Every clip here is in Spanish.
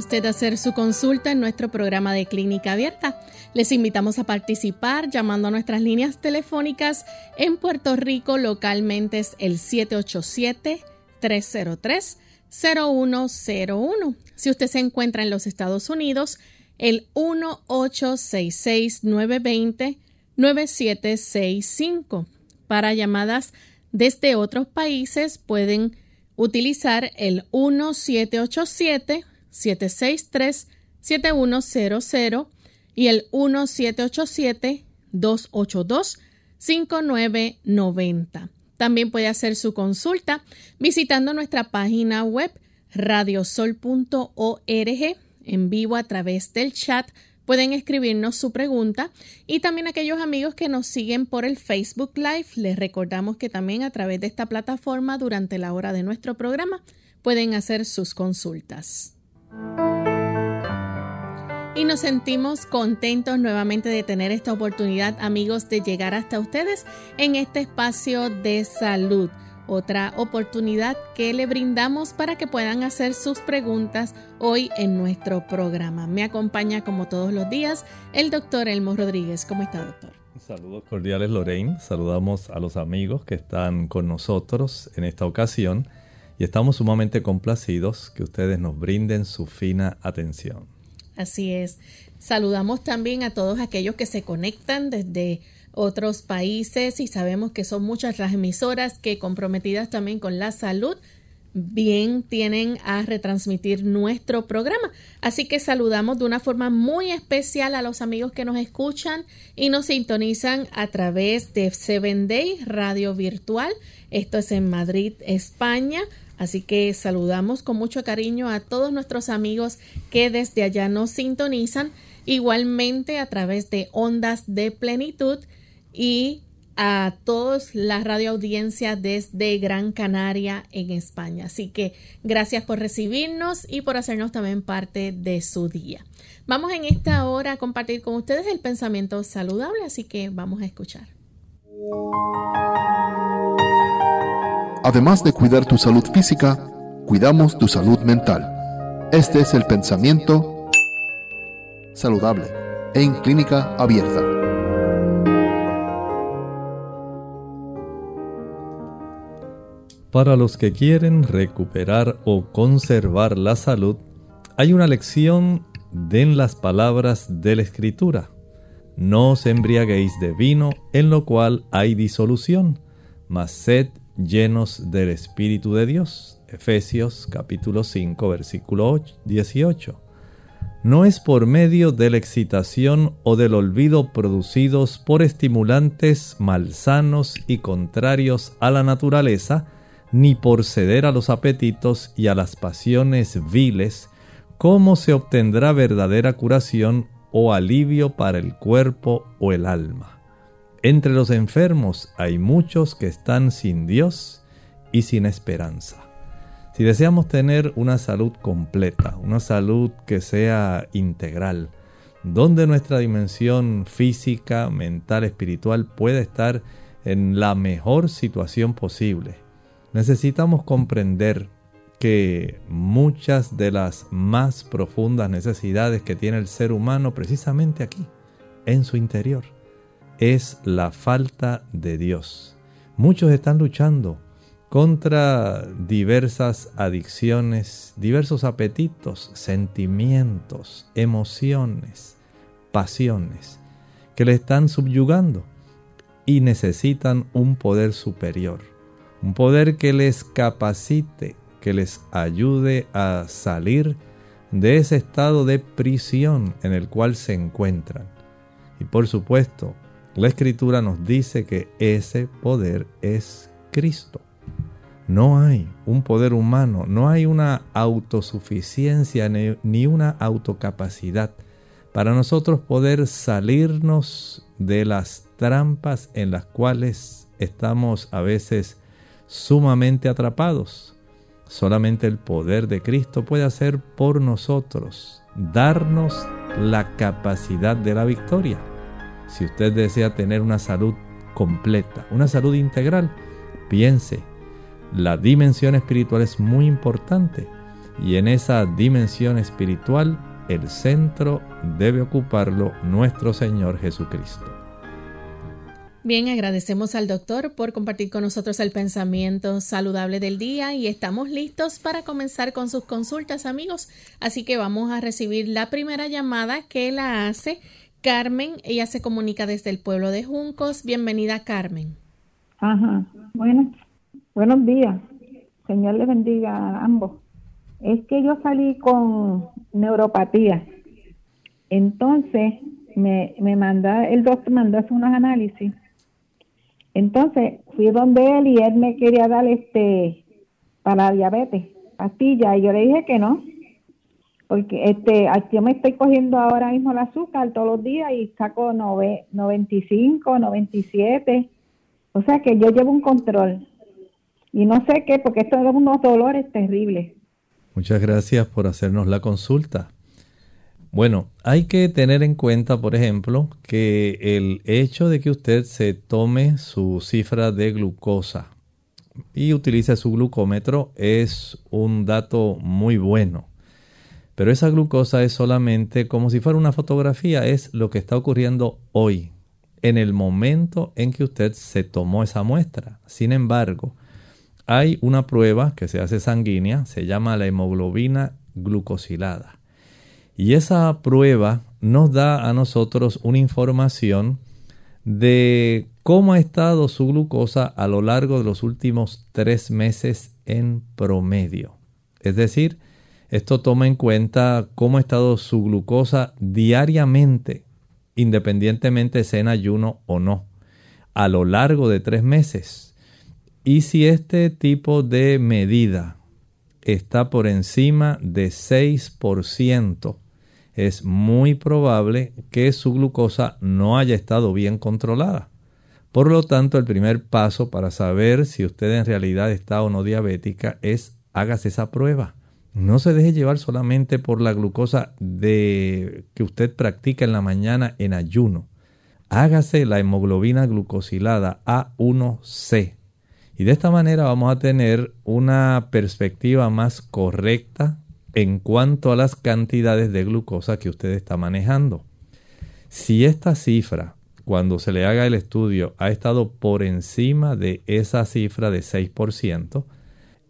Usted hacer su consulta en nuestro programa de clínica abierta. Les invitamos a participar llamando a nuestras líneas telefónicas en Puerto Rico localmente es el 787-303-0101. Si usted se encuentra en los Estados Unidos, el 1866-920-9765. Para llamadas desde otros países pueden utilizar el 1787 763-7100 y el 1787-282-5990. También puede hacer su consulta visitando nuestra página web radiosol.org en vivo a través del chat. Pueden escribirnos su pregunta y también aquellos amigos que nos siguen por el Facebook Live, les recordamos que también a través de esta plataforma durante la hora de nuestro programa pueden hacer sus consultas. Y nos sentimos contentos nuevamente de tener esta oportunidad, amigos, de llegar hasta ustedes en este espacio de salud. Otra oportunidad que le brindamos para que puedan hacer sus preguntas hoy en nuestro programa. Me acompaña como todos los días el doctor Elmo Rodríguez. ¿Cómo está, doctor? Saludos cordiales, Lorraine. Saludamos a los amigos que están con nosotros en esta ocasión y estamos sumamente complacidos que ustedes nos brinden su fina atención. Así es. Saludamos también a todos aquellos que se conectan desde otros países y sabemos que son muchas las emisoras que comprometidas también con la salud bien tienen a retransmitir nuestro programa. Así que saludamos de una forma muy especial a los amigos que nos escuchan y nos sintonizan a través de Seven Day Radio Virtual. Esto es en Madrid, España. Así que saludamos con mucho cariño a todos nuestros amigos que desde allá nos sintonizan, igualmente a través de Ondas de Plenitud y a todos la radioaudiencia desde Gran Canaria en España. Así que gracias por recibirnos y por hacernos también parte de su día. Vamos en esta hora a compartir con ustedes el pensamiento saludable, así que vamos a escuchar. Además de cuidar tu salud física, cuidamos tu salud mental. Este es el pensamiento saludable en clínica abierta. Para los que quieren recuperar o conservar la salud, hay una lección den las palabras de la Escritura. No os embriaguéis de vino, en lo cual hay disolución, mas sed llenos del Espíritu de Dios. Efesios capítulo 5 versículo 18. No es por medio de la excitación o del olvido producidos por estimulantes malsanos y contrarios a la naturaleza, ni por ceder a los apetitos y a las pasiones viles, cómo se obtendrá verdadera curación o alivio para el cuerpo o el alma. Entre los enfermos hay muchos que están sin Dios y sin esperanza. Si deseamos tener una salud completa, una salud que sea integral, donde nuestra dimensión física, mental, espiritual pueda estar en la mejor situación posible, necesitamos comprender que muchas de las más profundas necesidades que tiene el ser humano precisamente aquí, en su interior, es la falta de Dios. Muchos están luchando contra diversas adicciones, diversos apetitos, sentimientos, emociones, pasiones que le están subyugando y necesitan un poder superior un poder que les capacite, que les ayude a salir de ese estado de prisión en el cual se encuentran. Y por supuesto, la escritura nos dice que ese poder es Cristo. No hay un poder humano, no hay una autosuficiencia ni una autocapacidad para nosotros poder salirnos de las trampas en las cuales estamos a veces sumamente atrapados. Solamente el poder de Cristo puede hacer por nosotros, darnos la capacidad de la victoria. Si usted desea tener una salud completa, una salud integral, piense, la dimensión espiritual es muy importante y en esa dimensión espiritual el centro debe ocuparlo nuestro Señor Jesucristo. Bien, agradecemos al doctor por compartir con nosotros el pensamiento saludable del día y estamos listos para comenzar con sus consultas, amigos. Así que vamos a recibir la primera llamada que la hace Carmen. Ella se comunica desde el pueblo de Juncos. Bienvenida, Carmen. Ajá. Bueno, buenos días. Señor le bendiga a ambos. Es que yo salí con neuropatía. Entonces, me, me manda, el doctor mandó hacer unos análisis entonces fui donde él y él me quería dar este para diabetes, pastilla, y yo le dije que no, porque este yo me estoy cogiendo ahora mismo el azúcar todos los días y saco 95, 97, o sea que yo llevo un control y no sé qué, porque esto es unos dolores terribles. Muchas gracias por hacernos la consulta. Bueno, hay que tener en cuenta, por ejemplo, que el hecho de que usted se tome su cifra de glucosa y utilice su glucómetro es un dato muy bueno. Pero esa glucosa es solamente como si fuera una fotografía, es lo que está ocurriendo hoy, en el momento en que usted se tomó esa muestra. Sin embargo, hay una prueba que se hace sanguínea, se llama la hemoglobina glucosilada. Y esa prueba nos da a nosotros una información de cómo ha estado su glucosa a lo largo de los últimos tres meses en promedio. Es decir, esto toma en cuenta cómo ha estado su glucosa diariamente, independientemente sea en ayuno o no, a lo largo de tres meses. Y si este tipo de medida está por encima de 6%, es muy probable que su glucosa no haya estado bien controlada. Por lo tanto, el primer paso para saber si usted en realidad está o no diabética es hágase esa prueba. No se deje llevar solamente por la glucosa de que usted practica en la mañana en ayuno. Hágase la hemoglobina glucosilada A1C. Y de esta manera vamos a tener una perspectiva más correcta en cuanto a las cantidades de glucosa que usted está manejando. Si esta cifra, cuando se le haga el estudio, ha estado por encima de esa cifra de 6%,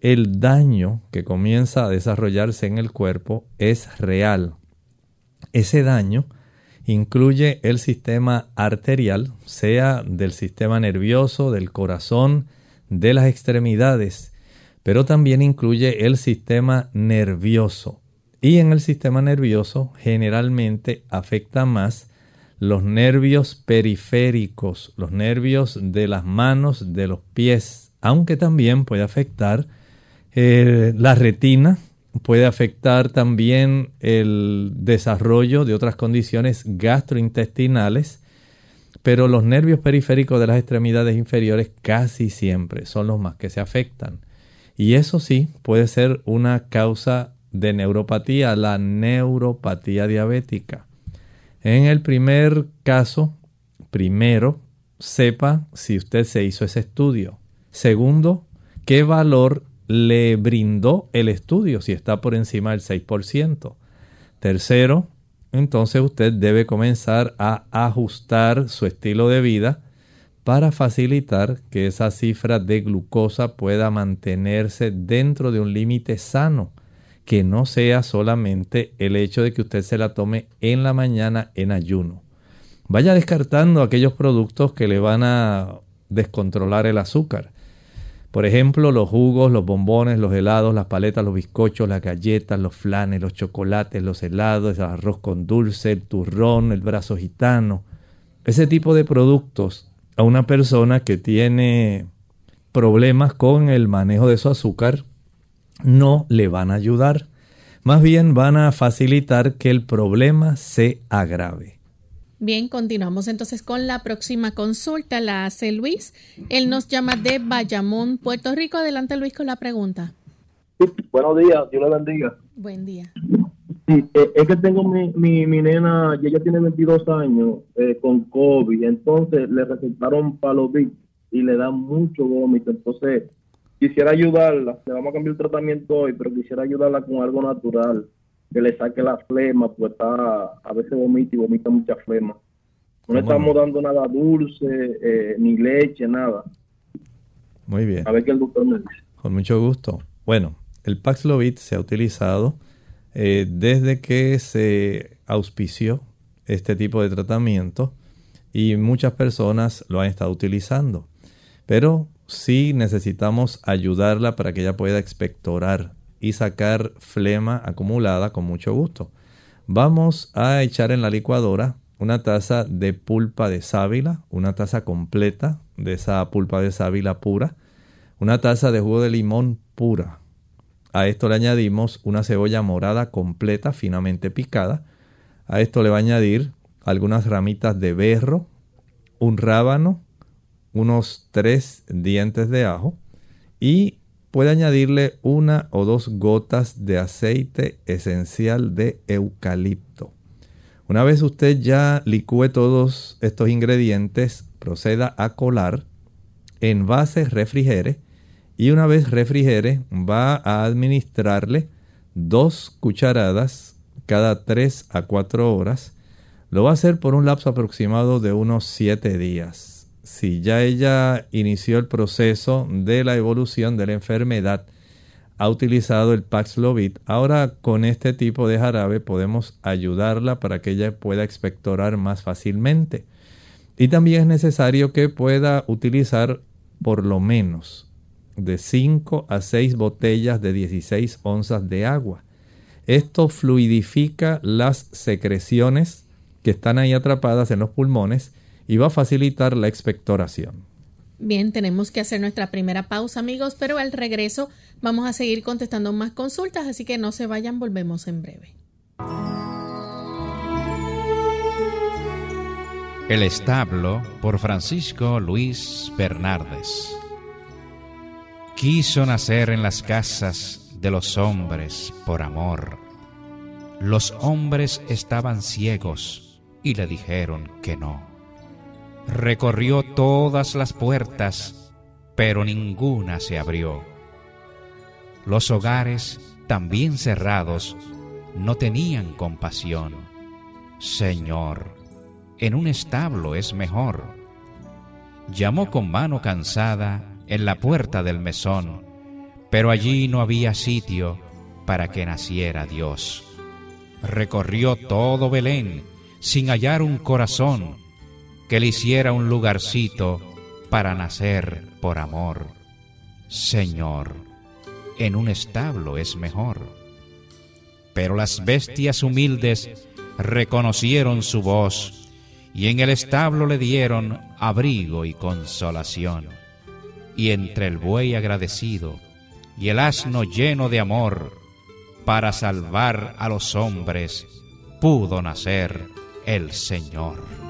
el daño que comienza a desarrollarse en el cuerpo es real. Ese daño incluye el sistema arterial, sea del sistema nervioso, del corazón, de las extremidades, pero también incluye el sistema nervioso. Y en el sistema nervioso generalmente afecta más los nervios periféricos, los nervios de las manos, de los pies, aunque también puede afectar eh, la retina, puede afectar también el desarrollo de otras condiciones gastrointestinales, pero los nervios periféricos de las extremidades inferiores casi siempre son los más que se afectan. Y eso sí puede ser una causa de neuropatía, la neuropatía diabética. En el primer caso, primero, sepa si usted se hizo ese estudio. Segundo, qué valor le brindó el estudio, si está por encima del 6%. Tercero, entonces usted debe comenzar a ajustar su estilo de vida para facilitar que esa cifra de glucosa pueda mantenerse dentro de un límite sano que no sea solamente el hecho de que usted se la tome en la mañana en ayuno. Vaya descartando aquellos productos que le van a descontrolar el azúcar. Por ejemplo, los jugos, los bombones, los helados, las paletas, los bizcochos, las galletas, los flanes, los chocolates, los helados, el arroz con dulce, el turrón, el brazo gitano. Ese tipo de productos a una persona que tiene problemas con el manejo de su azúcar no le van a ayudar. Más bien van a facilitar que el problema se agrave. Bien, continuamos entonces con la próxima consulta. La hace Luis. Él nos llama de Bayamón, Puerto Rico. Adelante, Luis, con la pregunta. buenos días, Dios le bendiga. Buen día. Sí, eh, es que tengo mi, mi, mi nena, y ella tiene 22 años eh, con COVID, entonces le recetaron Palovit y le da mucho vómito. Entonces, quisiera ayudarla, le vamos a cambiar el tratamiento hoy, pero quisiera ayudarla con algo natural, que le saque la flema, pues está, a veces vomita y vomita mucha flema. No le estamos dando nada dulce, eh, ni leche, nada. Muy bien. A ver qué el doctor me dice. Con mucho gusto. Bueno, el Paxlovid se ha utilizado eh, desde que se auspició este tipo de tratamiento y muchas personas lo han estado utilizando. Pero sí necesitamos ayudarla para que ella pueda expectorar y sacar flema acumulada con mucho gusto. Vamos a echar en la licuadora una taza de pulpa de sábila, una taza completa de esa pulpa de sábila pura, una taza de jugo de limón pura. A esto le añadimos una cebolla morada completa, finamente picada. A esto le va a añadir algunas ramitas de berro, un rábano, unos tres dientes de ajo y puede añadirle una o dos gotas de aceite esencial de eucalipto. Una vez usted ya licúe todos estos ingredientes, proceda a colar, en base refrigere y una vez refrigere va a administrarle dos cucharadas cada tres a cuatro horas. Lo va a hacer por un lapso aproximado de unos siete días si ya ella inició el proceso de la evolución de la enfermedad, ha utilizado el Paxlovid, ahora con este tipo de jarabe podemos ayudarla para que ella pueda expectorar más fácilmente. Y también es necesario que pueda utilizar por lo menos de 5 a 6 botellas de 16 onzas de agua. Esto fluidifica las secreciones que están ahí atrapadas en los pulmones y va a facilitar la expectoración. Bien, tenemos que hacer nuestra primera pausa, amigos, pero al regreso vamos a seguir contestando más consultas, así que no se vayan, volvemos en breve. El establo por Francisco Luis Bernardes. Quiso nacer en las casas de los hombres por amor. Los hombres estaban ciegos y le dijeron que no. Recorrió todas las puertas, pero ninguna se abrió. Los hogares, también cerrados, no tenían compasión. Señor, en un establo es mejor. Llamó con mano cansada en la puerta del mesón, pero allí no había sitio para que naciera Dios. recorrió todo Belén sin hallar un corazón que le hiciera un lugarcito para nacer por amor. Señor, en un establo es mejor. Pero las bestias humildes reconocieron su voz y en el establo le dieron abrigo y consolación. Y entre el buey agradecido y el asno lleno de amor, para salvar a los hombres, pudo nacer el Señor.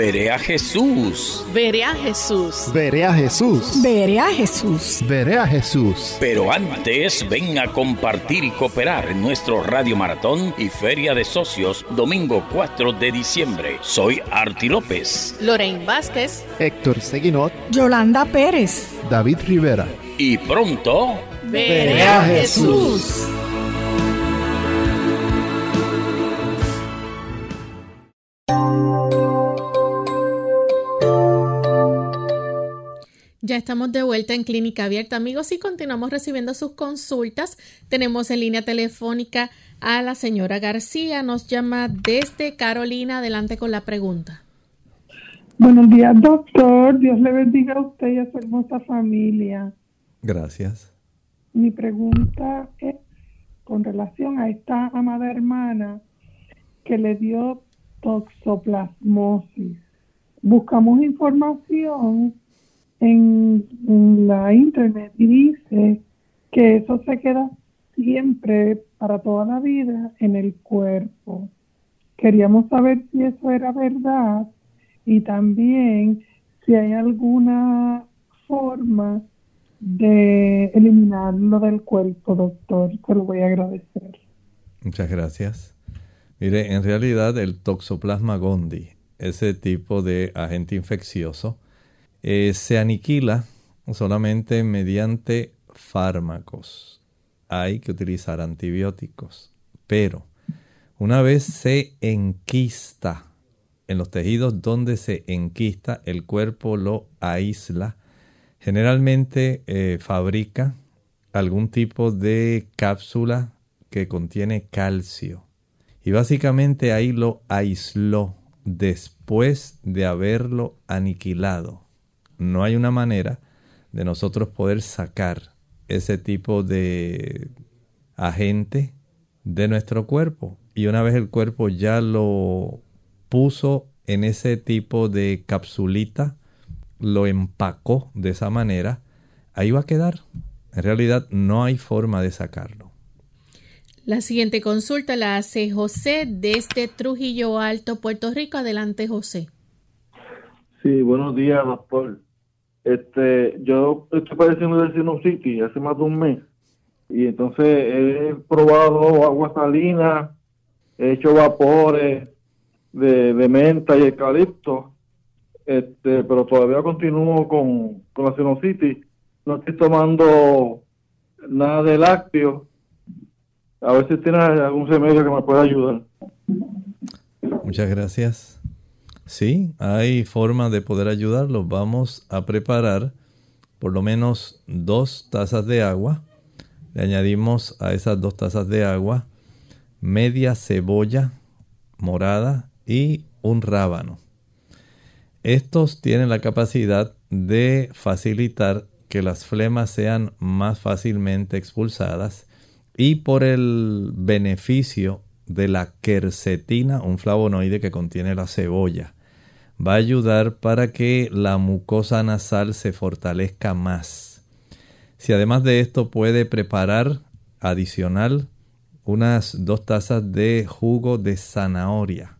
Veré a Jesús. Veré a Jesús. Veré a Jesús. Veré a Jesús. Veré a Jesús. Pero antes, ven a compartir y cooperar en nuestro Radio Maratón y Feria de Socios, domingo 4 de diciembre. Soy Arti López. Lorraine Vázquez. Héctor Seguinot. Yolanda Pérez. David Rivera. Y pronto... Veré a Jesús. Ya estamos de vuelta en Clínica Abierta, amigos, y continuamos recibiendo sus consultas. Tenemos en línea telefónica a la señora García. Nos llama desde Carolina. Adelante con la pregunta. Buenos días, doctor. Dios le bendiga a usted y a su hermosa familia. Gracias. Mi pregunta es con relación a esta amada hermana que le dio toxoplasmosis. Buscamos información en, la internet y dice que eso se queda siempre para toda la vida en el cuerpo. Queríamos saber si eso era verdad y también si hay alguna forma de eliminarlo del cuerpo, doctor. Se lo voy a agradecer. Muchas gracias. Mire, en realidad el toxoplasma gondii, ese tipo de agente infeccioso, eh, se aniquila solamente mediante fármacos. Hay que utilizar antibióticos. Pero una vez se enquista en los tejidos donde se enquista, el cuerpo lo aísla. Generalmente eh, fabrica algún tipo de cápsula que contiene calcio. Y básicamente ahí lo aisló después de haberlo aniquilado no hay una manera de nosotros poder sacar ese tipo de agente de nuestro cuerpo. Y una vez el cuerpo ya lo puso en ese tipo de capsulita, lo empacó de esa manera, ahí va a quedar. En realidad no hay forma de sacarlo. La siguiente consulta la hace José desde Trujillo Alto, Puerto Rico. Adelante, José. Sí, buenos días, doctor. Este, yo estoy padeciendo de sinusitis hace más de un mes y entonces he probado agua salina, he hecho vapores de, de menta y eucalipto. este, pero todavía continúo con, con la sinusitis. No estoy tomando nada de lácteo. A ver si tiene algún remedio que me pueda ayudar. Muchas gracias. Sí, hay forma de poder ayudarlos. Vamos a preparar por lo menos dos tazas de agua. Le añadimos a esas dos tazas de agua media cebolla morada y un rábano. Estos tienen la capacidad de facilitar que las flemas sean más fácilmente expulsadas y por el beneficio de la quercetina, un flavonoide que contiene la cebolla, va a ayudar para que la mucosa nasal se fortalezca más. Si además de esto puede preparar adicional unas dos tazas de jugo de zanahoria.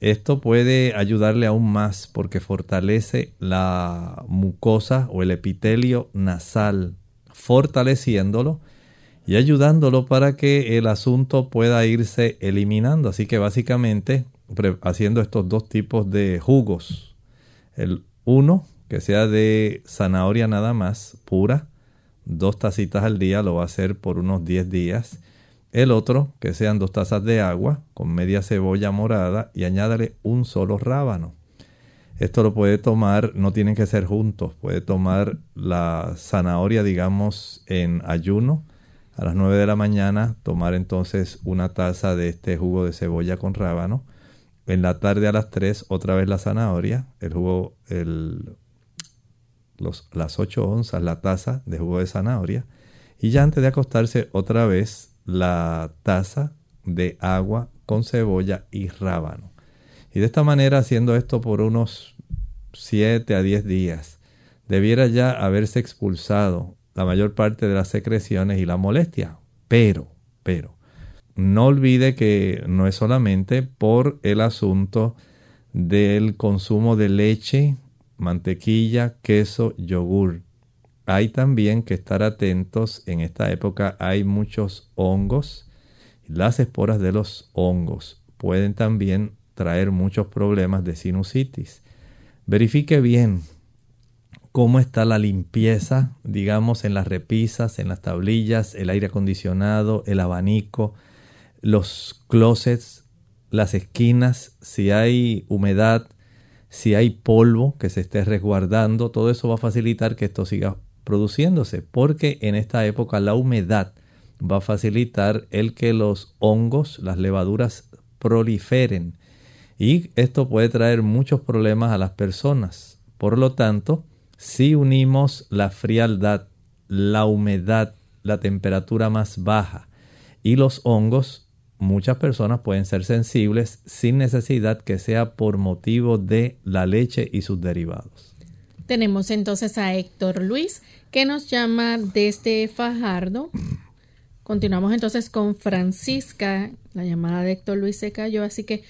Esto puede ayudarle aún más porque fortalece la mucosa o el epitelio nasal, fortaleciéndolo y ayudándolo para que el asunto pueda irse eliminando. Así que básicamente haciendo estos dos tipos de jugos. El uno, que sea de zanahoria nada más, pura, dos tacitas al día, lo va a hacer por unos 10 días. El otro, que sean dos tazas de agua con media cebolla morada y añádale un solo rábano. Esto lo puede tomar, no tienen que ser juntos, puede tomar la zanahoria, digamos, en ayuno. A las 9 de la mañana tomar entonces una taza de este jugo de cebolla con rábano. En la tarde a las 3 otra vez la zanahoria, el jugo, el, los, las 8 onzas, la taza de jugo de zanahoria. Y ya antes de acostarse otra vez la taza de agua con cebolla y rábano. Y de esta manera, haciendo esto por unos 7 a 10 días, debiera ya haberse expulsado la mayor parte de las secreciones y la molestia. Pero, pero, no olvide que no es solamente por el asunto del consumo de leche, mantequilla, queso, yogur hay también que estar atentos, en esta época hay muchos hongos. Las esporas de los hongos pueden también traer muchos problemas de sinusitis. Verifique bien cómo está la limpieza, digamos, en las repisas, en las tablillas, el aire acondicionado, el abanico, los closets, las esquinas, si hay humedad, si hay polvo que se esté resguardando, todo eso va a facilitar que esto siga produciéndose, porque en esta época la humedad va a facilitar el que los hongos, las levaduras proliferen y esto puede traer muchos problemas a las personas. Por lo tanto, si unimos la frialdad, la humedad, la temperatura más baja y los hongos, muchas personas pueden ser sensibles sin necesidad que sea por motivo de la leche y sus derivados. Tenemos entonces a Héctor Luis que nos llama desde Fajardo. Continuamos entonces con Francisca. La llamada de Héctor Luis se cayó, así que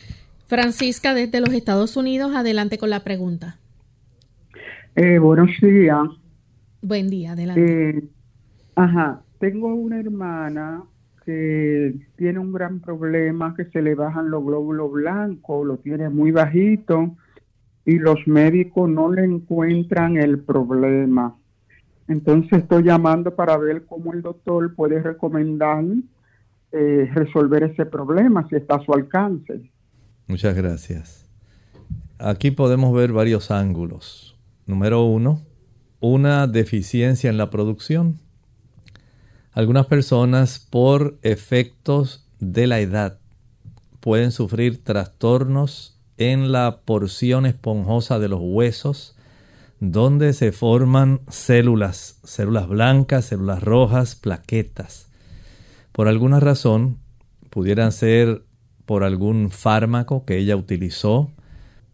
Francisca desde los Estados Unidos, adelante con la pregunta. Eh, buenos días. Buen día, adelante. Eh, ajá, tengo una hermana tiene un gran problema, que se le bajan los glóbulos blancos, lo tiene muy bajito y los médicos no le encuentran el problema. Entonces estoy llamando para ver cómo el doctor puede recomendar eh, resolver ese problema si está a su alcance. Muchas gracias. Aquí podemos ver varios ángulos. Número uno, una deficiencia en la producción. Algunas personas por efectos de la edad pueden sufrir trastornos en la porción esponjosa de los huesos donde se forman células, células blancas, células rojas, plaquetas. Por alguna razón, pudieran ser por algún fármaco que ella utilizó,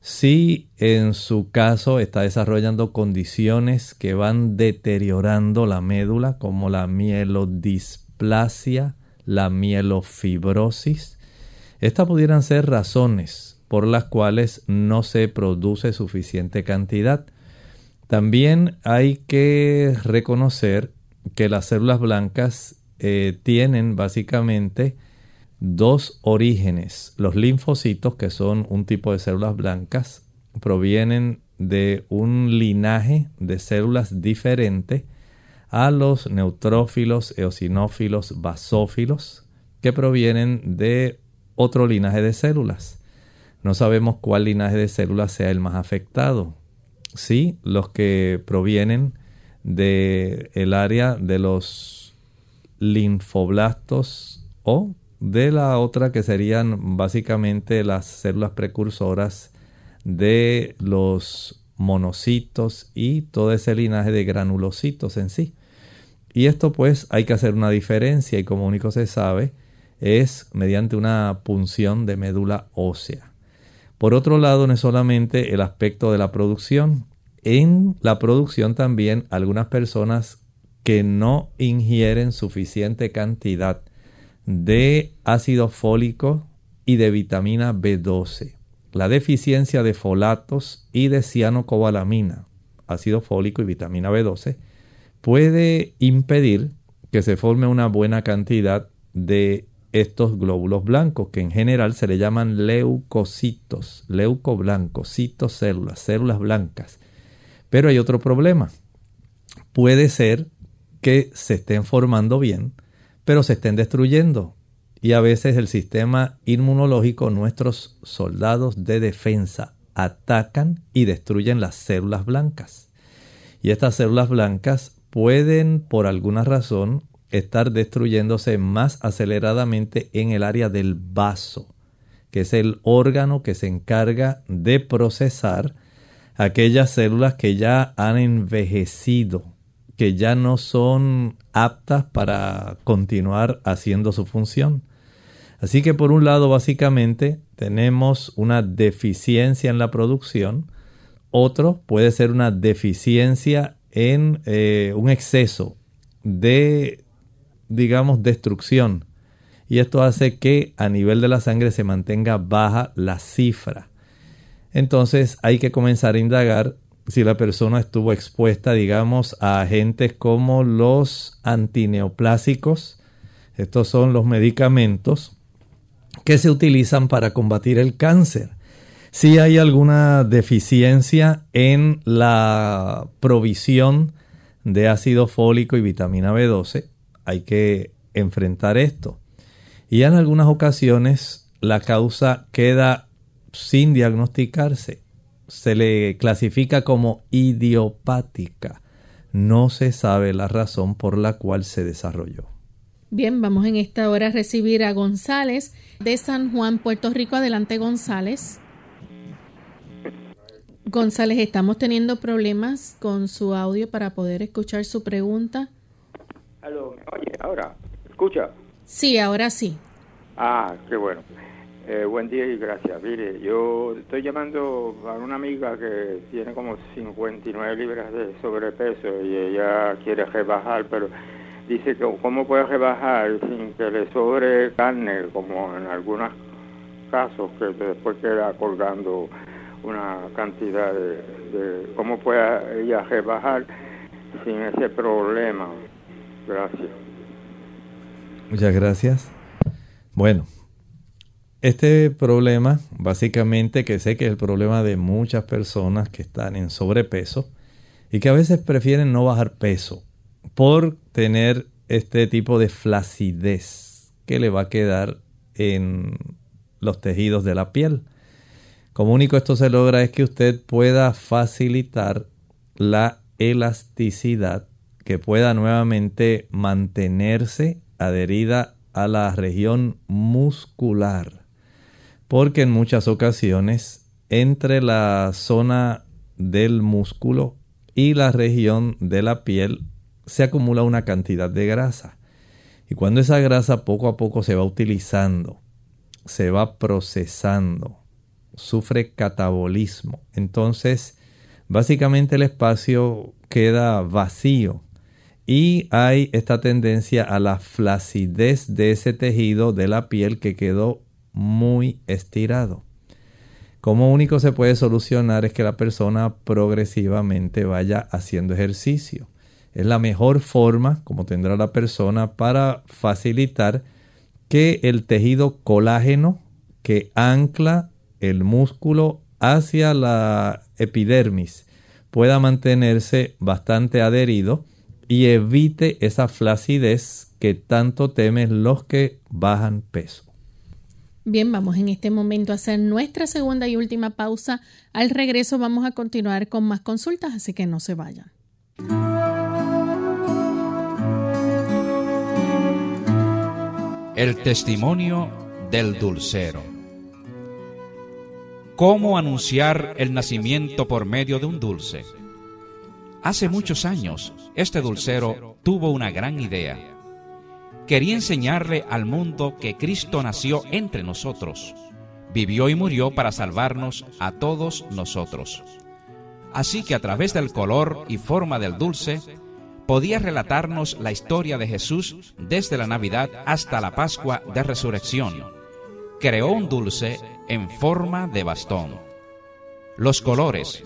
si en su caso está desarrollando condiciones que van deteriorando la médula, como la mielodisplasia, la mielofibrosis, estas pudieran ser razones por las cuales no se produce suficiente cantidad. También hay que reconocer que las células blancas eh, tienen básicamente dos orígenes. Los linfocitos, que son un tipo de células blancas, provienen de un linaje de células diferente a los neutrófilos, eosinófilos, basófilos, que provienen de otro linaje de células. No sabemos cuál linaje de células sea el más afectado. Sí, los que provienen del el área de los linfoblastos o de la otra que serían básicamente las células precursoras de los monocitos y todo ese linaje de granulocitos en sí. Y esto pues hay que hacer una diferencia y como único se sabe es mediante una punción de médula ósea. Por otro lado, no es solamente el aspecto de la producción. En la producción también algunas personas que no ingieren suficiente cantidad de ácido fólico y de vitamina B12. La deficiencia de folatos y de cianocobalamina, ácido fólico y vitamina B12, puede impedir que se forme una buena cantidad de estos glóbulos blancos, que en general se le llaman leucocitos, leucoblancos, citocélulas, células blancas. Pero hay otro problema. Puede ser que se estén formando bien, pero se estén destruyendo. Y a veces el sistema inmunológico, nuestros soldados de defensa, atacan y destruyen las células blancas. Y estas células blancas pueden, por alguna razón, estar destruyéndose más aceleradamente en el área del vaso, que es el órgano que se encarga de procesar aquellas células que ya han envejecido, que ya no son aptas para continuar haciendo su función. Así que por un lado básicamente tenemos una deficiencia en la producción, otro puede ser una deficiencia en eh, un exceso de digamos, destrucción. Y esto hace que a nivel de la sangre se mantenga baja la cifra. Entonces hay que comenzar a indagar si la persona estuvo expuesta, digamos, a agentes como los antineoplásicos. Estos son los medicamentos que se utilizan para combatir el cáncer. Si hay alguna deficiencia en la provisión de ácido fólico y vitamina B12, hay que enfrentar esto. Y en algunas ocasiones la causa queda sin diagnosticarse. Se le clasifica como idiopática. No se sabe la razón por la cual se desarrolló. Bien, vamos en esta hora a recibir a González de San Juan, Puerto Rico. Adelante, González. González, estamos teniendo problemas con su audio para poder escuchar su pregunta. Oye, ahora, ¿escucha? Sí, ahora sí. Ah, qué bueno. Eh, buen día y gracias. Mire, yo estoy llamando a una amiga que tiene como 59 libras de sobrepeso y ella quiere rebajar, pero dice que cómo puede rebajar sin que le sobre carne, como en algunos casos que después queda colgando una cantidad de, de cómo puede ella rebajar sin ese problema. Gracias. Muchas gracias. Bueno, este problema, básicamente que sé que es el problema de muchas personas que están en sobrepeso y que a veces prefieren no bajar peso por tener este tipo de flacidez que le va a quedar en los tejidos de la piel. Como único esto se logra es que usted pueda facilitar la elasticidad que pueda nuevamente mantenerse adherida a la región muscular. Porque en muchas ocasiones entre la zona del músculo y la región de la piel se acumula una cantidad de grasa. Y cuando esa grasa poco a poco se va utilizando, se va procesando, sufre catabolismo. Entonces, básicamente el espacio queda vacío y hay esta tendencia a la flacidez de ese tejido de la piel que quedó muy estirado. Como único se puede solucionar es que la persona progresivamente vaya haciendo ejercicio. Es la mejor forma, como tendrá la persona, para facilitar que el tejido colágeno que ancla el músculo hacia la epidermis pueda mantenerse bastante adherido y evite esa flacidez que tanto temen los que bajan peso. Bien, vamos en este momento a hacer nuestra segunda y última pausa. Al regreso vamos a continuar con más consultas, así que no se vayan. El testimonio del dulcero. ¿Cómo anunciar el nacimiento por medio de un dulce? Hace muchos años, este dulcero tuvo una gran idea. Quería enseñarle al mundo que Cristo nació entre nosotros, vivió y murió para salvarnos a todos nosotros. Así que a través del color y forma del dulce, podía relatarnos la historia de Jesús desde la Navidad hasta la Pascua de Resurrección. Creó un dulce en forma de bastón. Los colores,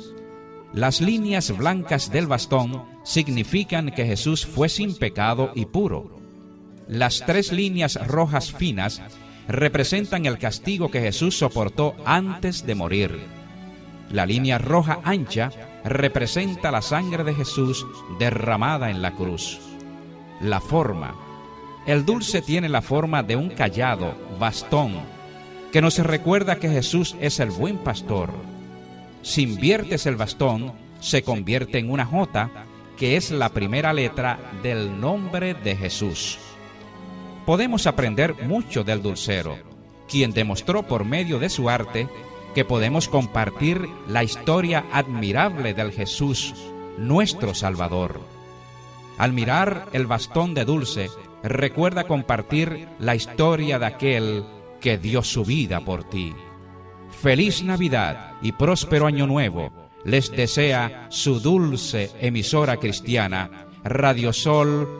las líneas blancas del bastón significan que Jesús fue sin pecado y puro. Las tres líneas rojas finas representan el castigo que Jesús soportó antes de morir. La línea roja ancha representa la sangre de Jesús derramada en la cruz. La forma. El dulce tiene la forma de un callado, bastón, que nos recuerda que Jesús es el buen pastor si inviertes el bastón, se convierte en una J, que es la primera letra del nombre de Jesús. Podemos aprender mucho del dulcero, quien demostró por medio de su arte que podemos compartir la historia admirable del Jesús, nuestro Salvador. Al mirar el bastón de dulce, recuerda compartir la historia de aquel que dio su vida por ti. Feliz Navidad y próspero Año Nuevo les desea su dulce emisora cristiana, Radio Sol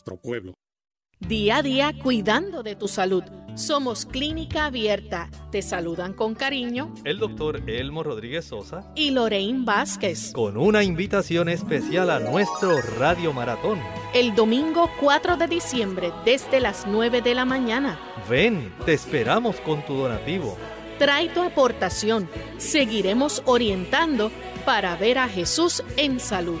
nuestro pueblo. Día a día cuidando de tu salud. Somos Clínica Abierta. Te saludan con cariño el doctor Elmo Rodríguez Sosa y Lorraine Vázquez. Con una invitación especial a nuestro Radio Maratón. El domingo 4 de diciembre desde las 9 de la mañana. Ven, te esperamos con tu donativo. Trae tu aportación. Seguiremos orientando para ver a Jesús en salud.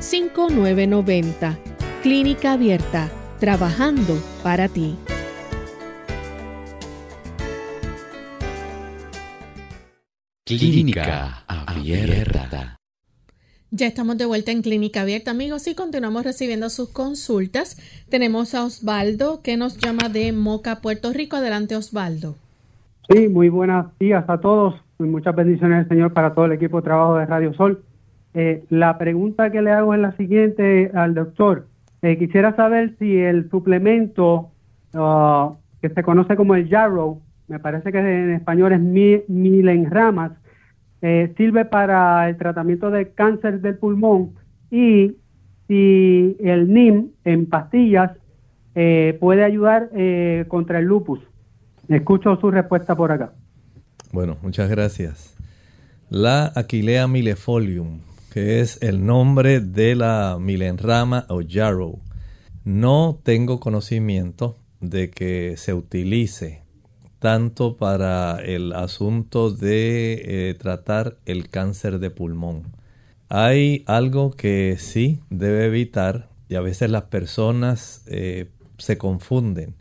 5990. Clínica Abierta, trabajando para ti. Clínica Abierta. Ya estamos de vuelta en Clínica Abierta, amigos, y continuamos recibiendo sus consultas. Tenemos a Osvaldo, que nos llama de Moca, Puerto Rico. Adelante, Osvaldo. Sí, muy buenos días a todos. Muchas bendiciones, Señor, para todo el equipo de trabajo de Radio Sol. Eh, la pregunta que le hago es la siguiente al doctor. Eh, quisiera saber si el suplemento uh, que se conoce como el Yarrow, me parece que en español es milenramas, eh, sirve para el tratamiento de cáncer del pulmón y si el NIM en pastillas puede ayudar contra el lupus. Escucho su respuesta por acá. Bueno, muchas gracias. La Aquilea milefolium que es el nombre de la milenrama o yarrow. No tengo conocimiento de que se utilice tanto para el asunto de eh, tratar el cáncer de pulmón. Hay algo que sí debe evitar y a veces las personas eh, se confunden.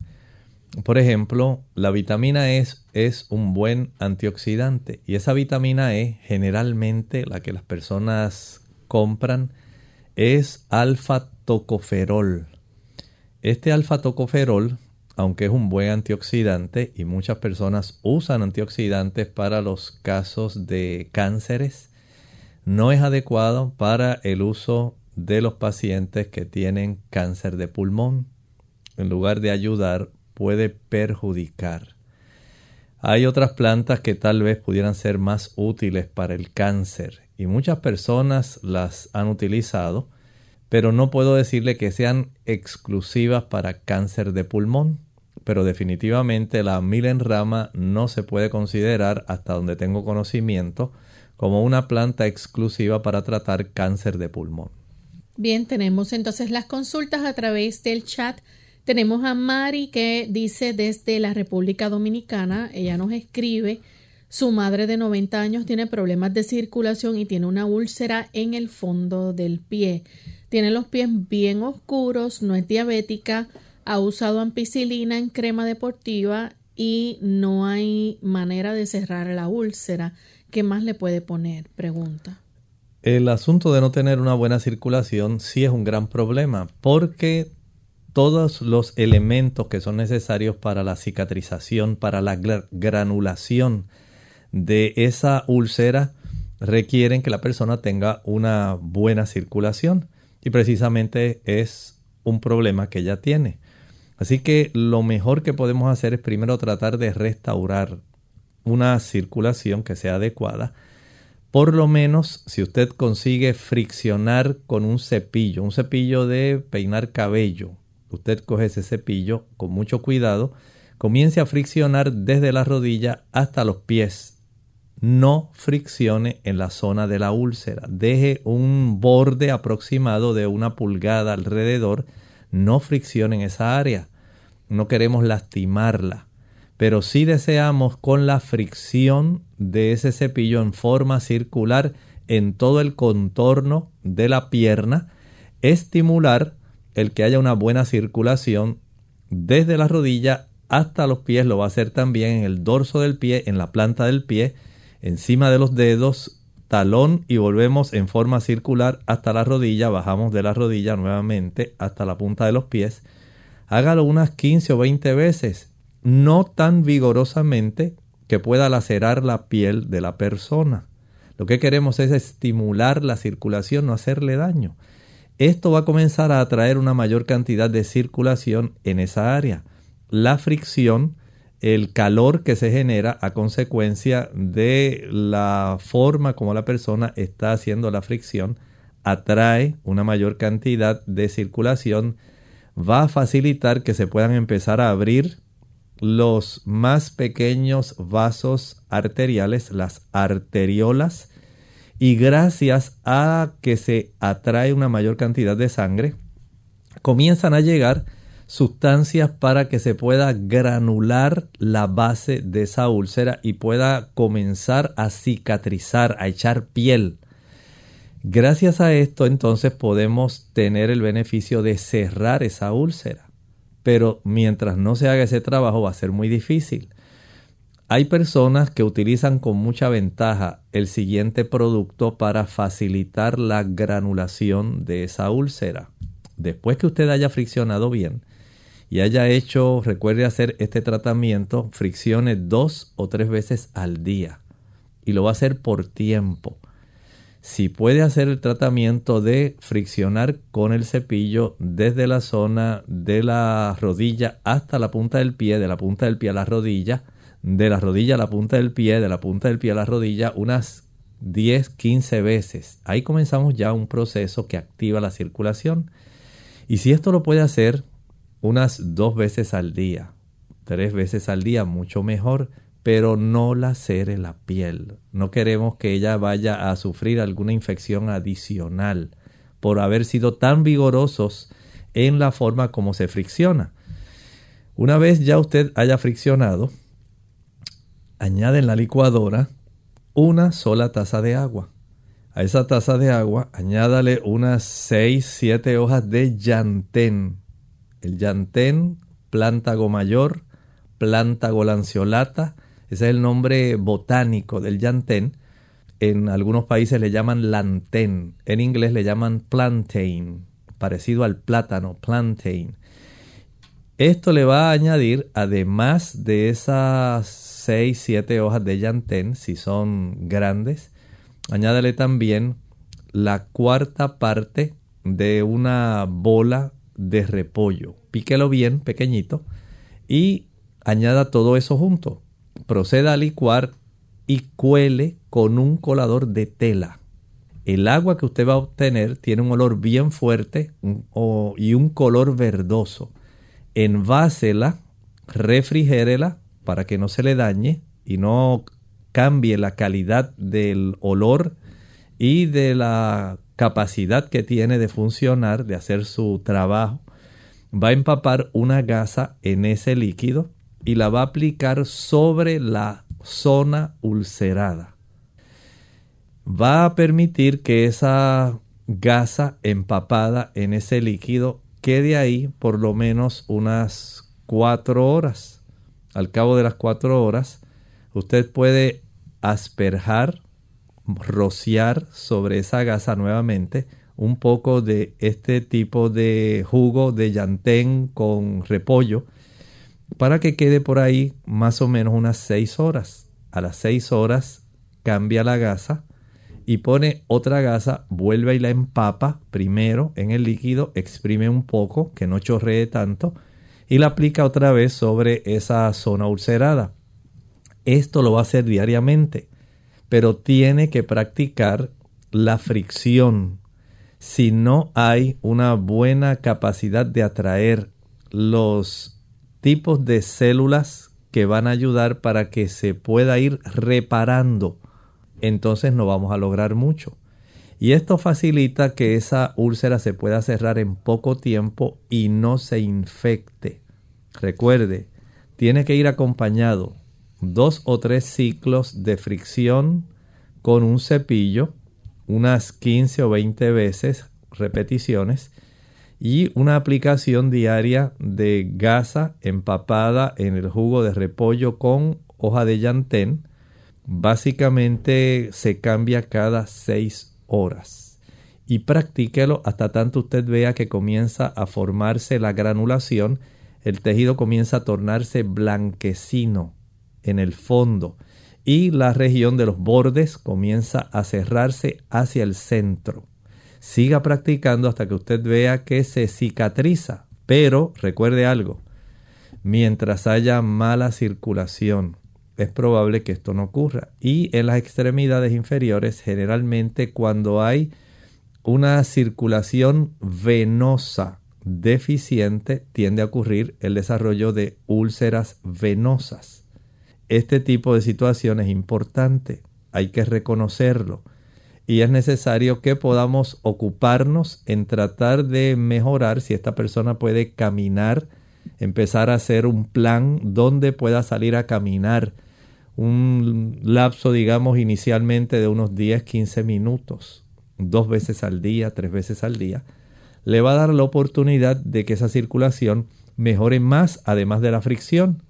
Por ejemplo, la vitamina E es un buen antioxidante y esa vitamina E generalmente la que las personas compran es alfa tocoferol. Este alfa tocoferol, aunque es un buen antioxidante y muchas personas usan antioxidantes para los casos de cánceres, no es adecuado para el uso de los pacientes que tienen cáncer de pulmón. En lugar de ayudar, puede perjudicar. Hay otras plantas que tal vez pudieran ser más útiles para el cáncer y muchas personas las han utilizado, pero no puedo decirle que sean exclusivas para cáncer de pulmón. Pero definitivamente la milenrama no se puede considerar, hasta donde tengo conocimiento, como una planta exclusiva para tratar cáncer de pulmón. Bien, tenemos entonces las consultas a través del chat. Tenemos a Mari que dice desde la República Dominicana, ella nos escribe, su madre de 90 años tiene problemas de circulación y tiene una úlcera en el fondo del pie. Tiene los pies bien oscuros, no es diabética, ha usado ampicilina en crema deportiva y no hay manera de cerrar la úlcera. ¿Qué más le puede poner? Pregunta. El asunto de no tener una buena circulación sí es un gran problema porque todos los elementos que son necesarios para la cicatrización, para la granulación de esa úlcera, requieren que la persona tenga una buena circulación y precisamente es un problema que ella tiene. Así que lo mejor que podemos hacer es primero tratar de restaurar una circulación que sea adecuada por lo menos si usted consigue friccionar con un cepillo, un cepillo de peinar cabello, usted coge ese cepillo con mucho cuidado, comience a friccionar desde la rodilla hasta los pies. No friccione en la zona de la úlcera. Deje un borde aproximado de una pulgada alrededor. No friccione en esa área. No queremos lastimarla pero sí deseamos con la fricción de ese cepillo en forma circular en todo el contorno de la pierna, estimular el que haya una buena circulación desde la rodilla hasta los pies, lo va a hacer también en el dorso del pie, en la planta del pie, encima de los dedos, talón y volvemos en forma circular hasta la rodilla, bajamos de la rodilla nuevamente hasta la punta de los pies. Hágalo unas 15 o 20 veces no tan vigorosamente que pueda lacerar la piel de la persona. Lo que queremos es estimular la circulación, no hacerle daño. Esto va a comenzar a atraer una mayor cantidad de circulación en esa área. La fricción, el calor que se genera a consecuencia de la forma como la persona está haciendo la fricción, atrae una mayor cantidad de circulación, va a facilitar que se puedan empezar a abrir los más pequeños vasos arteriales, las arteriolas, y gracias a que se atrae una mayor cantidad de sangre, comienzan a llegar sustancias para que se pueda granular la base de esa úlcera y pueda comenzar a cicatrizar, a echar piel. Gracias a esto entonces podemos tener el beneficio de cerrar esa úlcera pero mientras no se haga ese trabajo va a ser muy difícil. Hay personas que utilizan con mucha ventaja el siguiente producto para facilitar la granulación de esa úlcera. Después que usted haya friccionado bien y haya hecho, recuerde hacer este tratamiento, friccione dos o tres veces al día. Y lo va a hacer por tiempo si puede hacer el tratamiento de friccionar con el cepillo desde la zona de la rodilla hasta la punta del pie, de la punta del pie a la rodilla, de la rodilla a la punta del pie, de la punta del pie a la rodilla, unas 10, 15 veces. Ahí comenzamos ya un proceso que activa la circulación. Y si esto lo puede hacer unas dos veces al día, tres veces al día, mucho mejor pero no lacere la piel. No queremos que ella vaya a sufrir alguna infección adicional por haber sido tan vigorosos en la forma como se fricciona. Una vez ya usted haya friccionado, añade en la licuadora una sola taza de agua. A esa taza de agua añádale unas 6, 7 hojas de llantén. El llantén, plántago mayor, plántago lanceolata, ese es el nombre botánico del llantén. En algunos países le llaman lantén, en inglés le llaman plantain, parecido al plátano, plantain. Esto le va a añadir, además de esas 6, 7 hojas de llantén, si son grandes, añádale también la cuarta parte de una bola de repollo. Píquelo bien, pequeñito, y añada todo eso junto. Proceda a licuar y cuele con un colador de tela. El agua que usted va a obtener tiene un olor bien fuerte y un color verdoso envásela, refrigérela para que no se le dañe y no cambie la calidad del olor y de la capacidad que tiene de funcionar, de hacer su trabajo. Va a empapar una gasa en ese líquido y la va a aplicar sobre la zona ulcerada. Va a permitir que esa gasa empapada en ese líquido quede ahí por lo menos unas cuatro horas. Al cabo de las cuatro horas, usted puede asperjar, rociar sobre esa gasa nuevamente un poco de este tipo de jugo de llantén con repollo para que quede por ahí más o menos unas seis horas. A las seis horas cambia la gasa y pone otra gasa, vuelve y la empapa primero en el líquido, exprime un poco, que no chorree tanto, y la aplica otra vez sobre esa zona ulcerada. Esto lo va a hacer diariamente, pero tiene que practicar la fricción. Si no hay una buena capacidad de atraer los tipos de células que van a ayudar para que se pueda ir reparando entonces no vamos a lograr mucho. Y esto facilita que esa úlcera se pueda cerrar en poco tiempo y no se infecte. Recuerde, tiene que ir acompañado dos o tres ciclos de fricción con un cepillo, unas 15 o 20 veces, repeticiones, y una aplicación diaria de gasa empapada en el jugo de repollo con hoja de llantén Básicamente se cambia cada seis horas. Y practíquelo hasta tanto usted vea que comienza a formarse la granulación, el tejido comienza a tornarse blanquecino en el fondo y la región de los bordes comienza a cerrarse hacia el centro. Siga practicando hasta que usted vea que se cicatriza. Pero recuerde algo, mientras haya mala circulación, es probable que esto no ocurra. Y en las extremidades inferiores, generalmente cuando hay una circulación venosa deficiente, tiende a ocurrir el desarrollo de úlceras venosas. Este tipo de situación es importante, hay que reconocerlo. Y es necesario que podamos ocuparnos en tratar de mejorar si esta persona puede caminar, empezar a hacer un plan donde pueda salir a caminar un lapso, digamos, inicialmente de unos 10, 15 minutos, dos veces al día, tres veces al día, le va a dar la oportunidad de que esa circulación mejore más, además de la fricción.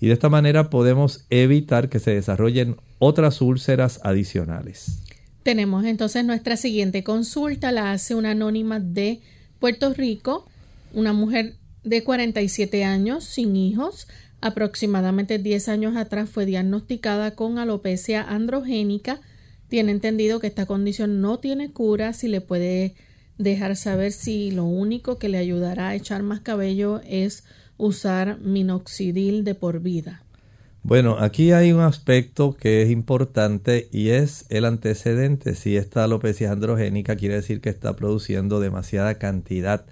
Y de esta manera podemos evitar que se desarrollen otras úlceras adicionales. Tenemos entonces nuestra siguiente consulta, la hace una anónima de Puerto Rico, una mujer de 47 años, sin hijos, aproximadamente 10 años atrás fue diagnosticada con alopecia androgénica. Tiene entendido que esta condición no tiene cura, si le puede dejar saber si lo único que le ayudará a echar más cabello es usar minoxidil de por vida. Bueno, aquí hay un aspecto que es importante y es el antecedente. Si esta alopecia androgénica quiere decir que está produciendo demasiada cantidad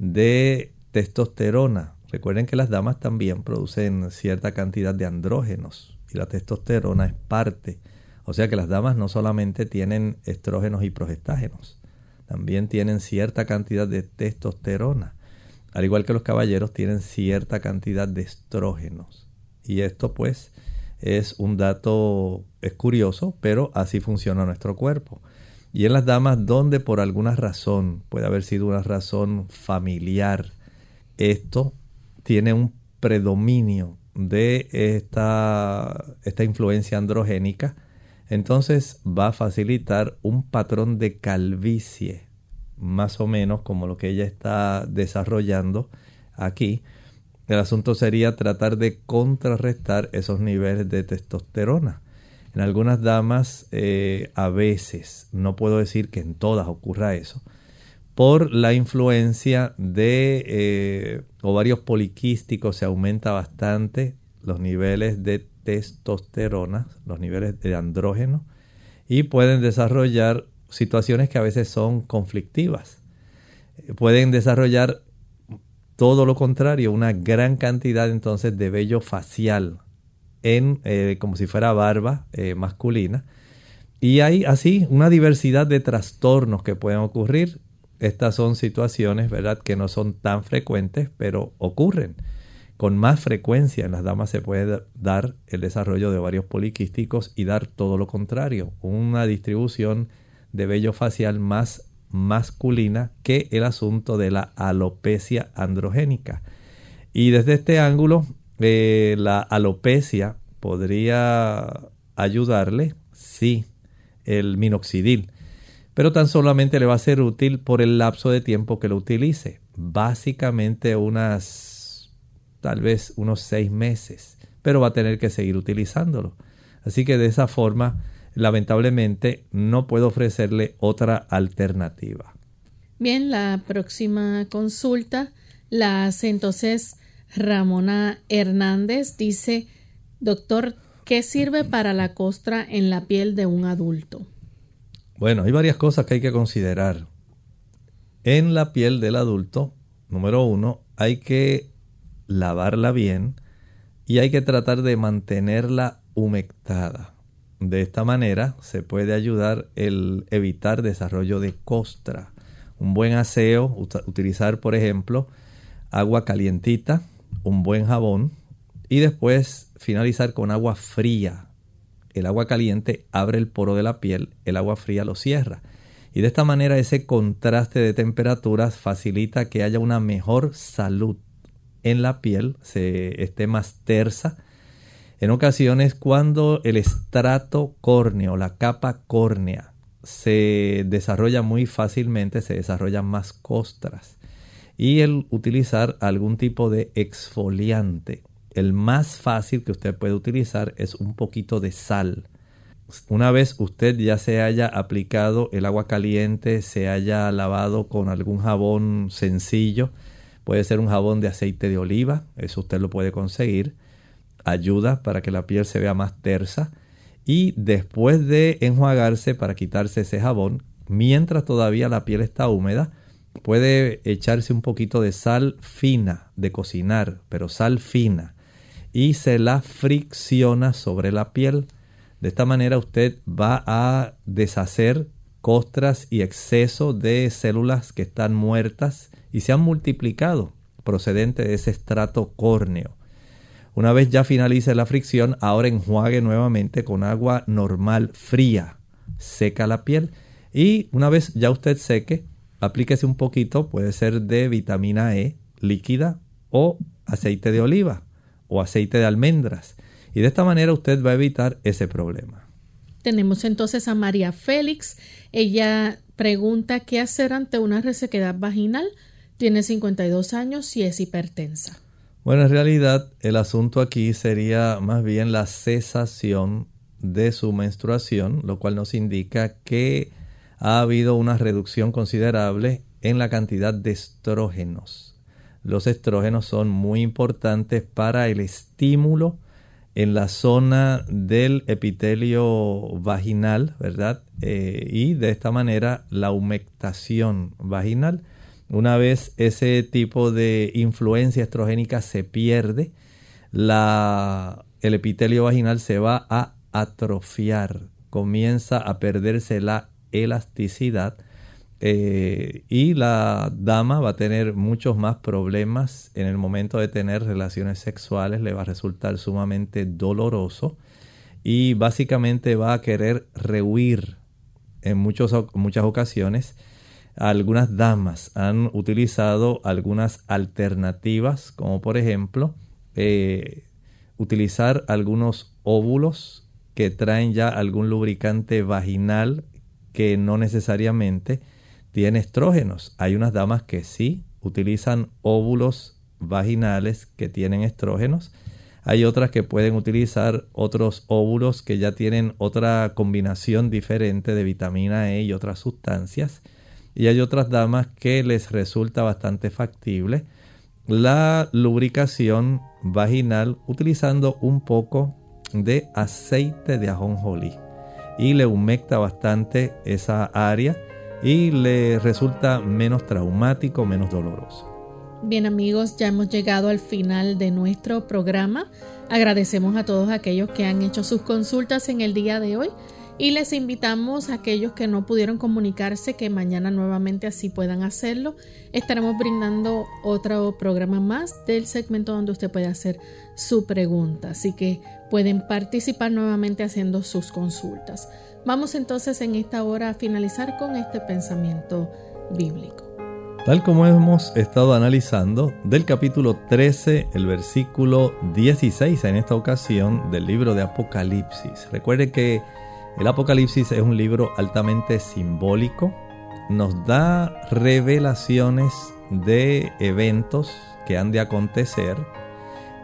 de testosterona Recuerden que las damas también producen cierta cantidad de andrógenos y la testosterona es parte. O sea que las damas no solamente tienen estrógenos y progestágenos, también tienen cierta cantidad de testosterona. Al igual que los caballeros tienen cierta cantidad de estrógenos. Y esto pues es un dato, es curioso, pero así funciona nuestro cuerpo. y en las damas donde por alguna razón, puede haber sido una razón familiar, esto tiene un predominio de esta, esta influencia androgénica, entonces va a facilitar un patrón de calvicie, más o menos como lo que ella está desarrollando aquí. El asunto sería tratar de contrarrestar esos niveles de testosterona. En algunas damas eh, a veces, no puedo decir que en todas ocurra eso, por la influencia de eh, ovarios poliquísticos se aumenta bastante los niveles de testosterona, los niveles de andrógeno, y pueden desarrollar situaciones que a veces son conflictivas. Pueden desarrollar todo lo contrario, una gran cantidad entonces de vello facial en eh, como si fuera barba eh, masculina. Y hay así una diversidad de trastornos que pueden ocurrir. Estas son situaciones, ¿verdad?, que no son tan frecuentes, pero ocurren. Con más frecuencia en las damas se puede dar el desarrollo de ovarios poliquísticos y dar todo lo contrario, una distribución de vello facial más masculina que el asunto de la alopecia androgénica. Y desde este ángulo eh, la alopecia podría ayudarle, sí, el minoxidil, pero tan solamente le va a ser útil por el lapso de tiempo que lo utilice, básicamente unas, tal vez unos seis meses, pero va a tener que seguir utilizándolo. Así que de esa forma, lamentablemente, no puedo ofrecerle otra alternativa. Bien, la próxima consulta la hace entonces Ramona Hernández dice, doctor, ¿qué sirve para la costra en la piel de un adulto? Bueno, hay varias cosas que hay que considerar. En la piel del adulto, número uno, hay que lavarla bien y hay que tratar de mantenerla humectada. De esta manera se puede ayudar el evitar desarrollo de costra. Un buen aseo, utilizar por ejemplo agua calientita, un buen jabón y después finalizar con agua fría. El agua caliente abre el poro de la piel, el agua fría lo cierra. Y de esta manera ese contraste de temperaturas facilita que haya una mejor salud en la piel, se esté más tersa. En ocasiones cuando el estrato córneo, la capa córnea, se desarrolla muy fácilmente, se desarrollan más costras y el utilizar algún tipo de exfoliante. El más fácil que usted puede utilizar es un poquito de sal. Una vez usted ya se haya aplicado el agua caliente, se haya lavado con algún jabón sencillo, puede ser un jabón de aceite de oliva, eso usted lo puede conseguir, ayuda para que la piel se vea más tersa y después de enjuagarse para quitarse ese jabón, mientras todavía la piel está húmeda, puede echarse un poquito de sal fina de cocinar, pero sal fina, y se la fricciona sobre la piel. De esta manera usted va a deshacer costras y exceso de células que están muertas y se han multiplicado procedente de ese estrato córneo. Una vez ya finalice la fricción, ahora enjuague nuevamente con agua normal fría, seca la piel y una vez ya usted seque, aplíquese un poquito, puede ser de vitamina E líquida o aceite de oliva o aceite de almendras. Y de esta manera usted va a evitar ese problema. Tenemos entonces a María Félix. Ella pregunta qué hacer ante una resequedad vaginal. Tiene 52 años y es hipertensa. Bueno, en realidad el asunto aquí sería más bien la cesación de su menstruación, lo cual nos indica que ha habido una reducción considerable en la cantidad de estrógenos. Los estrógenos son muy importantes para el estímulo en la zona del epitelio vaginal, ¿verdad? Eh, y de esta manera la humectación vaginal. Una vez ese tipo de influencia estrogénica se pierde, el epitelio vaginal se va a atrofiar, comienza a perderse la elasticidad eh, y la dama va a tener muchos más problemas en el momento de tener relaciones sexuales, le va a resultar sumamente doloroso y básicamente va a querer rehuir en muchos, muchas ocasiones. Algunas damas han utilizado algunas alternativas, como por ejemplo eh, utilizar algunos óvulos que traen ya algún lubricante vaginal que no necesariamente tiene estrógenos. Hay unas damas que sí utilizan óvulos vaginales que tienen estrógenos. Hay otras que pueden utilizar otros óvulos que ya tienen otra combinación diferente de vitamina E y otras sustancias. Y hay otras damas que les resulta bastante factible la lubricación vaginal utilizando un poco de aceite de ajonjolí y le humecta bastante esa área y le resulta menos traumático, menos doloroso. Bien amigos, ya hemos llegado al final de nuestro programa. Agradecemos a todos aquellos que han hecho sus consultas en el día de hoy y les invitamos a aquellos que no pudieron comunicarse que mañana nuevamente así puedan hacerlo. Estaremos brindando otro programa más del segmento donde usted puede hacer su pregunta, así que pueden participar nuevamente haciendo sus consultas. Vamos entonces en esta hora a finalizar con este pensamiento bíblico. Tal como hemos estado analizando del capítulo 13, el versículo 16 en esta ocasión del libro de Apocalipsis. Recuerde que el Apocalipsis es un libro altamente simbólico, nos da revelaciones de eventos que han de acontecer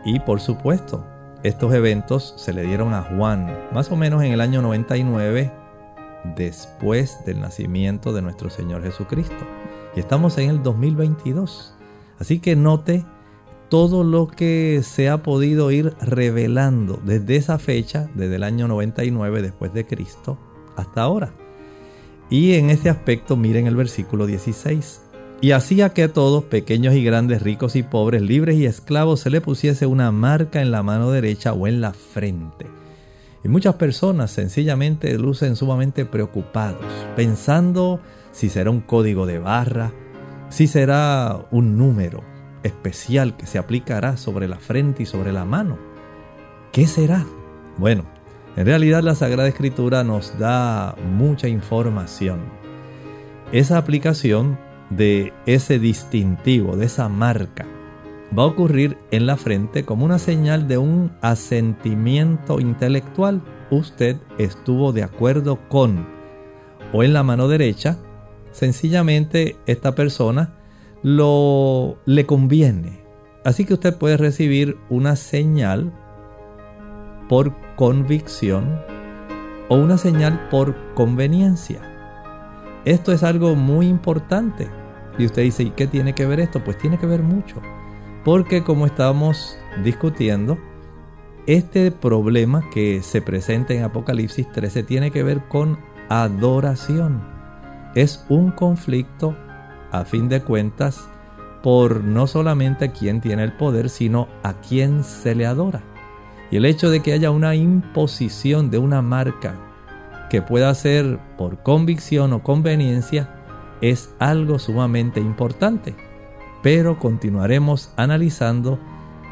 y por supuesto estos eventos se le dieron a Juan más o menos en el año 99 después del nacimiento de nuestro Señor Jesucristo. Y estamos en el 2022. Así que note todo lo que se ha podido ir revelando desde esa fecha, desde el año 99 después de Cristo, hasta ahora. Y en este aspecto miren el versículo 16. Y hacía que todos, pequeños y grandes, ricos y pobres, libres y esclavos, se le pusiese una marca en la mano derecha o en la frente. Y muchas personas sencillamente lucen sumamente preocupados, pensando si será un código de barra, si será un número especial que se aplicará sobre la frente y sobre la mano. ¿Qué será? Bueno, en realidad la Sagrada Escritura nos da mucha información. Esa aplicación de ese distintivo, de esa marca, va a ocurrir en la frente como una señal de un asentimiento intelectual. Usted estuvo de acuerdo con. O en la mano derecha, sencillamente esta persona lo le conviene. Así que usted puede recibir una señal por convicción o una señal por conveniencia. Esto es algo muy importante. Y usted dice, ¿y qué tiene que ver esto? Pues tiene que ver mucho. Porque como estamos discutiendo, este problema que se presenta en Apocalipsis 13 tiene que ver con adoración. Es un conflicto a fin de cuentas, por no solamente quien tiene el poder, sino a quien se le adora. Y el hecho de que haya una imposición de una marca que pueda ser por convicción o conveniencia es algo sumamente importante. Pero continuaremos analizando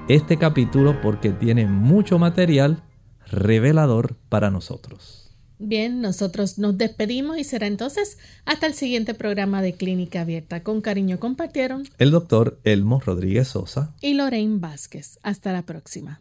este capítulo porque tiene mucho material revelador para nosotros. Bien, nosotros nos despedimos y será entonces hasta el siguiente programa de Clínica Abierta. Con cariño compartieron el doctor Elmo Rodríguez Sosa y Lorraine Vázquez. Hasta la próxima.